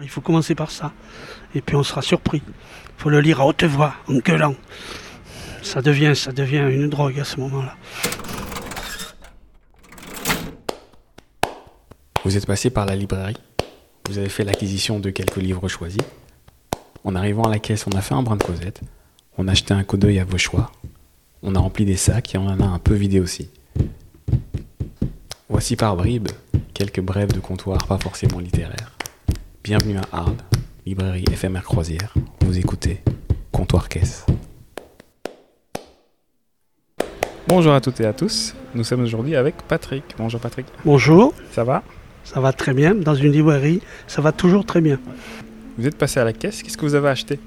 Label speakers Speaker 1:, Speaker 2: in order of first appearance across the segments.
Speaker 1: Il faut commencer par ça. Et puis on sera surpris. Il faut le lire à haute voix, en gueulant. Ça devient, ça devient une drogue à ce moment-là.
Speaker 2: Vous êtes passé par la librairie. Vous avez fait l'acquisition de quelques livres choisis. En arrivant à la caisse, on a fait un brin de causette. On a acheté un coup d'œil à vos choix. On a rempli des sacs et on en a un peu vidé aussi. Voici par bribes quelques brèves de comptoir pas forcément littéraires. Bienvenue à Arles, librairie éphémère croisière. Vous écoutez Comptoir Caisse. Bonjour à toutes et à tous. Nous sommes aujourd'hui avec Patrick. Bonjour Patrick.
Speaker 1: Bonjour,
Speaker 2: Ça va?
Speaker 1: Ça va très bien. Dans une librairie, ça va toujours très bien.
Speaker 2: Vous êtes passé à la caisse. Qu'est-ce que vous avez acheté?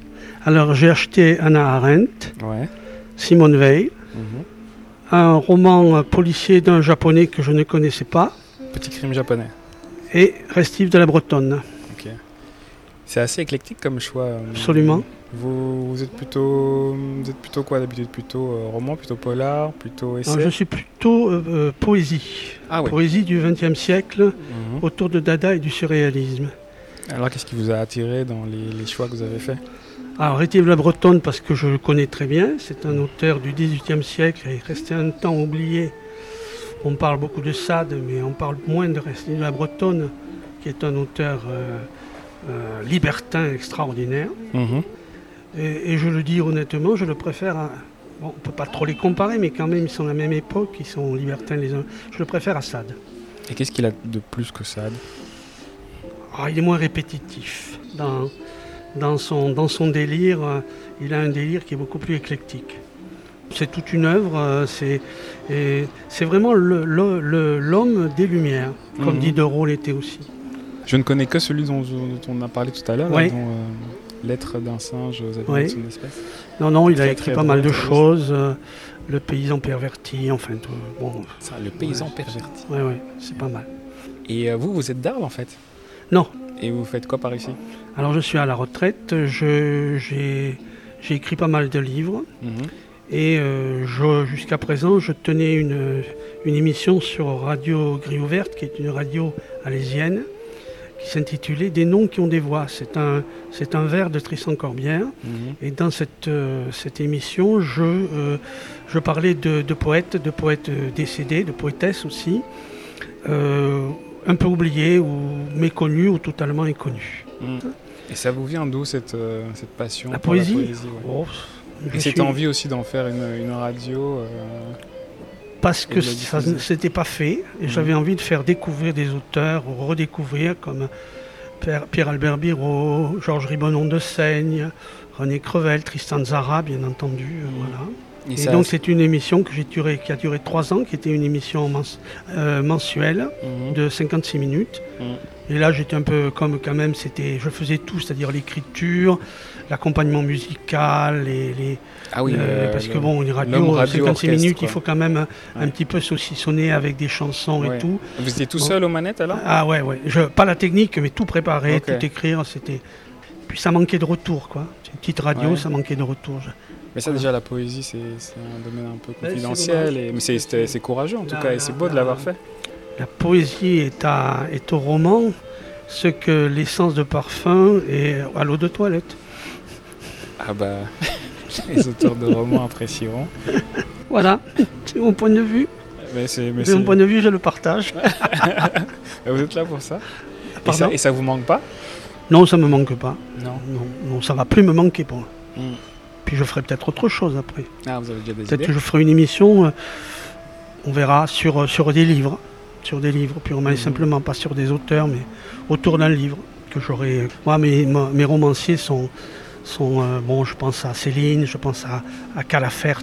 Speaker 1: Alors j'ai acheté Anna Arendt,
Speaker 2: Ouais.
Speaker 1: Simone Veil,
Speaker 2: Mhm.
Speaker 1: un roman policier d'un japonais que je ne connaissais pas,
Speaker 2: Petit crime japonais.
Speaker 1: et Restif de la Bretonne.
Speaker 2: C'est assez éclectique comme choix.
Speaker 1: Absolument.
Speaker 2: Vous, vous êtes plutôt, vous êtes plutôt quoi d'habitude? Plutôt euh, roman, plutôt polar, plutôt essai?
Speaker 1: Alors, je suis plutôt euh, euh, poésie.
Speaker 2: Ah oui.
Speaker 1: Poésie du XXe siècle,
Speaker 2: Mhm.
Speaker 1: autour de Dada et du surréalisme.
Speaker 2: Alors qu'est-ce qui vous a attiré dans les, les choix que vous avez faits?
Speaker 1: Alors, Rétive la Bretonne, parce que je le connais très bien, c'est un auteur du XVIIIe siècle et resté un temps oublié. On parle beaucoup de Sade, mais on parle moins de Rétive la Bretonne, qui est un auteur euh, libertin extraordinaire. Et, et je le dis honnêtement, je le préfère à. Bon, on ne peut pas trop les comparer, mais quand même, ils sont de la même époque, ils sont libertins les uns. Je le préfère à Sade.
Speaker 2: Et qu'est-ce qu'il a de plus que Sade?
Speaker 1: Ah, il est moins répétitif. Dans, dans, son, dans son délire, euh, il a un délire qui est beaucoup plus éclectique. C'est toute une œuvre, euh, c'est, c'est vraiment l'homme des Lumières, comme
Speaker 2: Mhm.
Speaker 1: Diderot l'était aussi.
Speaker 2: Je ne connais que celui dont, dont on a parlé tout à l'heure,
Speaker 1: Oui.
Speaker 2: euh, Lettre d'un singe aux habitants
Speaker 1: Oui.
Speaker 2: de son espèce.
Speaker 1: Non, non, il a écrit
Speaker 2: très
Speaker 1: pas mal de choses. euh, le paysan perverti, enfin, tout, bon,
Speaker 2: Ça, le paysan perverti.
Speaker 1: ouais, ouais, c'est pas mal.
Speaker 2: Et euh, vous, vous êtes d'Arles en fait?
Speaker 1: Non.
Speaker 2: Et vous faites quoi par ici?
Speaker 1: Alors, je suis à la retraite, je- j'ai, j'ai écrit pas mal de livres.
Speaker 2: Mhm.
Speaker 1: Et euh, jusqu'à présent, je tenais une, une émission sur Radio Grille Ouverte, qui est une radio alésienne, qui s'intitulait Des noms qui ont des voix. C'est un, c'est un vers de Tristan Corbière.
Speaker 2: Mhm.
Speaker 1: Et dans cette, euh, cette émission, je, euh, je parlais de, de poètes, de poètes euh, décédés, de poétesses aussi, euh, un peu oubliés ou méconnus ou totalement inconnus.
Speaker 2: Mhm. Et ça vous vient d'où cette, cette passion
Speaker 1: La
Speaker 2: pour
Speaker 1: poésie,
Speaker 2: ouais?
Speaker 1: Oh, je
Speaker 2: Et cette
Speaker 1: suis-
Speaker 2: envie aussi d'en faire une, une radio
Speaker 1: parce que ça s'était pas fait et
Speaker 2: Mhm.
Speaker 1: j'avais envie de faire découvrir des auteurs ou redécouvrir comme Pierre- Pierre-Albert Biro, Georges Ribonon de Seigne, René Crevel, Tristan Zara bien entendu, euh,
Speaker 2: Mhm.
Speaker 1: voilà. Et, donc c'est une émission que duré, qui a duré trois ans, qui était une émission mens- euh, mensuelle
Speaker 2: Mhm.
Speaker 1: de 56 minutes.
Speaker 2: Mhm.
Speaker 1: Et là j'étais un peu comme quand même, c'était, je faisais tout, c'est-à-dire l'écriture, l'accompagnement musical, les, les-
Speaker 2: Ah oui,
Speaker 1: euh, parce que
Speaker 2: le-
Speaker 1: bon, une radio,
Speaker 2: radio
Speaker 1: 56
Speaker 2: orchestre,
Speaker 1: minutes,
Speaker 2: quoi.
Speaker 1: il faut quand même un, petit peu saucissonner avec des chansons
Speaker 2: Ouais.
Speaker 1: et tout.
Speaker 2: Vous étiez tout
Speaker 1: Bon.
Speaker 2: seul aux manettes alors?
Speaker 1: Ah ouais, ouais. Je, pas la technique, mais tout préparer, tout écrire, c'était. Puis ça manquait de retour, quoi. C'est une petite radio,
Speaker 2: Ouais.
Speaker 1: ça manquait de retour. Je-
Speaker 2: Mais ça déjà la poésie c'est un domaine un peu confidentiel, et, mais c'est- courageux en tout
Speaker 1: La-
Speaker 2: cas et c'est beau de
Speaker 1: la-
Speaker 2: l'avoir fait.
Speaker 1: La poésie est, à, est au roman ce que l'essence de parfum est à l'eau de toilette.
Speaker 2: Ah bah les auteurs de romans apprécieront.
Speaker 1: Voilà, c'est mon point de vue.
Speaker 2: Mais c'est
Speaker 1: mon point de vue, je le partage.
Speaker 2: vous êtes là pour ça? Et ça, et ça vous manque pas?
Speaker 1: Non, ça me manque pas.
Speaker 2: Non.
Speaker 1: Non, non, ça va plus me manquer pour moi.
Speaker 2: Mm.
Speaker 1: Puis je ferai peut-être autre chose après.
Speaker 2: Ah vous avez déjà des
Speaker 1: Peut-être que je ferai une émission, euh, on verra, sur, euh, sur des livres. Sur des livres, purement et
Speaker 2: Mhm.
Speaker 1: simplement, pas sur des auteurs, mais autour d'un livre. Que j'aurai. Moi, mes, mes romanciers sont. sont euh, bon, je pense à Céline, je pense à, à Calafert,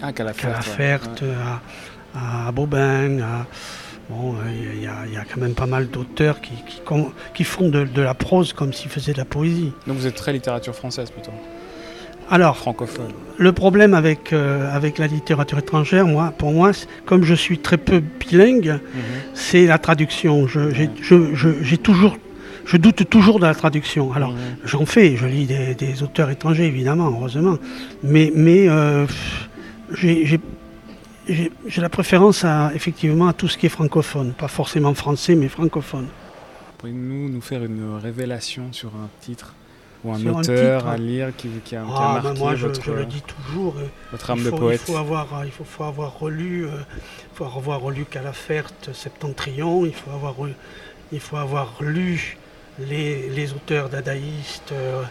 Speaker 2: Ah qu'à la fête.
Speaker 1: Calafert, à, à Bobin, à- Bon, il y, y a quand même pas mal d'auteurs qui, qui, qui font de, de la prose comme s'ils faisaient de la poésie.
Speaker 2: Donc vous êtes très littérature française plutôt,
Speaker 1: Alors,
Speaker 2: francophone.
Speaker 1: Le problème avec, euh, avec la littérature étrangère, moi, pour moi, comme je suis très peu bilingue,
Speaker 2: Mhm.
Speaker 1: c'est la traduction. Je, j'ai,
Speaker 2: Ouais.
Speaker 1: je- je- j'ai toujours, je doute toujours de la traduction. Alors, j'en fais, je lis des, des auteurs étrangers, évidemment, heureusement. Mais, mais euh, j'ai, la préférence à, effectivement à tout ce qui est francophone. Pas forcément français, mais francophone.
Speaker 2: Pourriez-vous nous faire une révélation sur un titre ou un
Speaker 1: un
Speaker 2: auteur
Speaker 1: titre
Speaker 2: à lire qui, qui a, qui a
Speaker 1: Ah, ben
Speaker 2: marqué
Speaker 1: moi, je,
Speaker 2: votre,
Speaker 1: je le dis toujours. euh,
Speaker 2: votre âme
Speaker 1: il,
Speaker 2: de
Speaker 1: il
Speaker 2: poète
Speaker 1: faut avoir, il faut, faut avoir relu, euh, il faut avoir relu Calafert, Septentrion, il faut avoir, re- il faut avoir lu les, les auteurs dadaïstes, euh,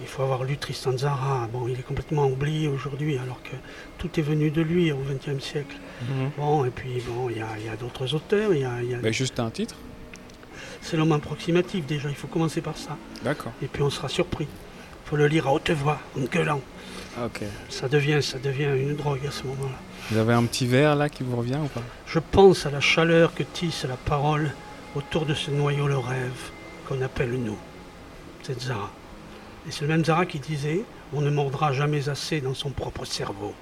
Speaker 1: il faut avoir lu Tristan Tzara. Bon, il est complètement oublié aujourd'hui, alors que tout est venu de lui au XXe siècle.
Speaker 2: Mhm.
Speaker 1: Bon, et puis bon, il y a, d'autres auteurs. il y a- il y a-
Speaker 2: Ben, Juste un titre
Speaker 1: C'est l'homme approximatif déjà. Il faut commencer par ça,
Speaker 2: D'accord.
Speaker 1: et puis on sera surpris. Il faut le lire à haute voix, en gueulant.
Speaker 2: Ok.
Speaker 1: Ça devient, ça devient une drogue à ce moment-là.
Speaker 2: Vous avez un petit verre là qui vous revient ou pas?
Speaker 1: Je pense à la chaleur que tisse la parole autour de ce noyau le rêve qu'on appelle nous. C'est Zara. Et c'est le même Zara qui disait On ne mordra jamais assez dans son propre cerveau.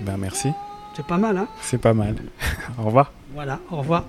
Speaker 2: Ben merci.
Speaker 1: C'est pas mal, hein?
Speaker 2: C'est pas mal. Au revoir.
Speaker 1: Voilà, au revoir.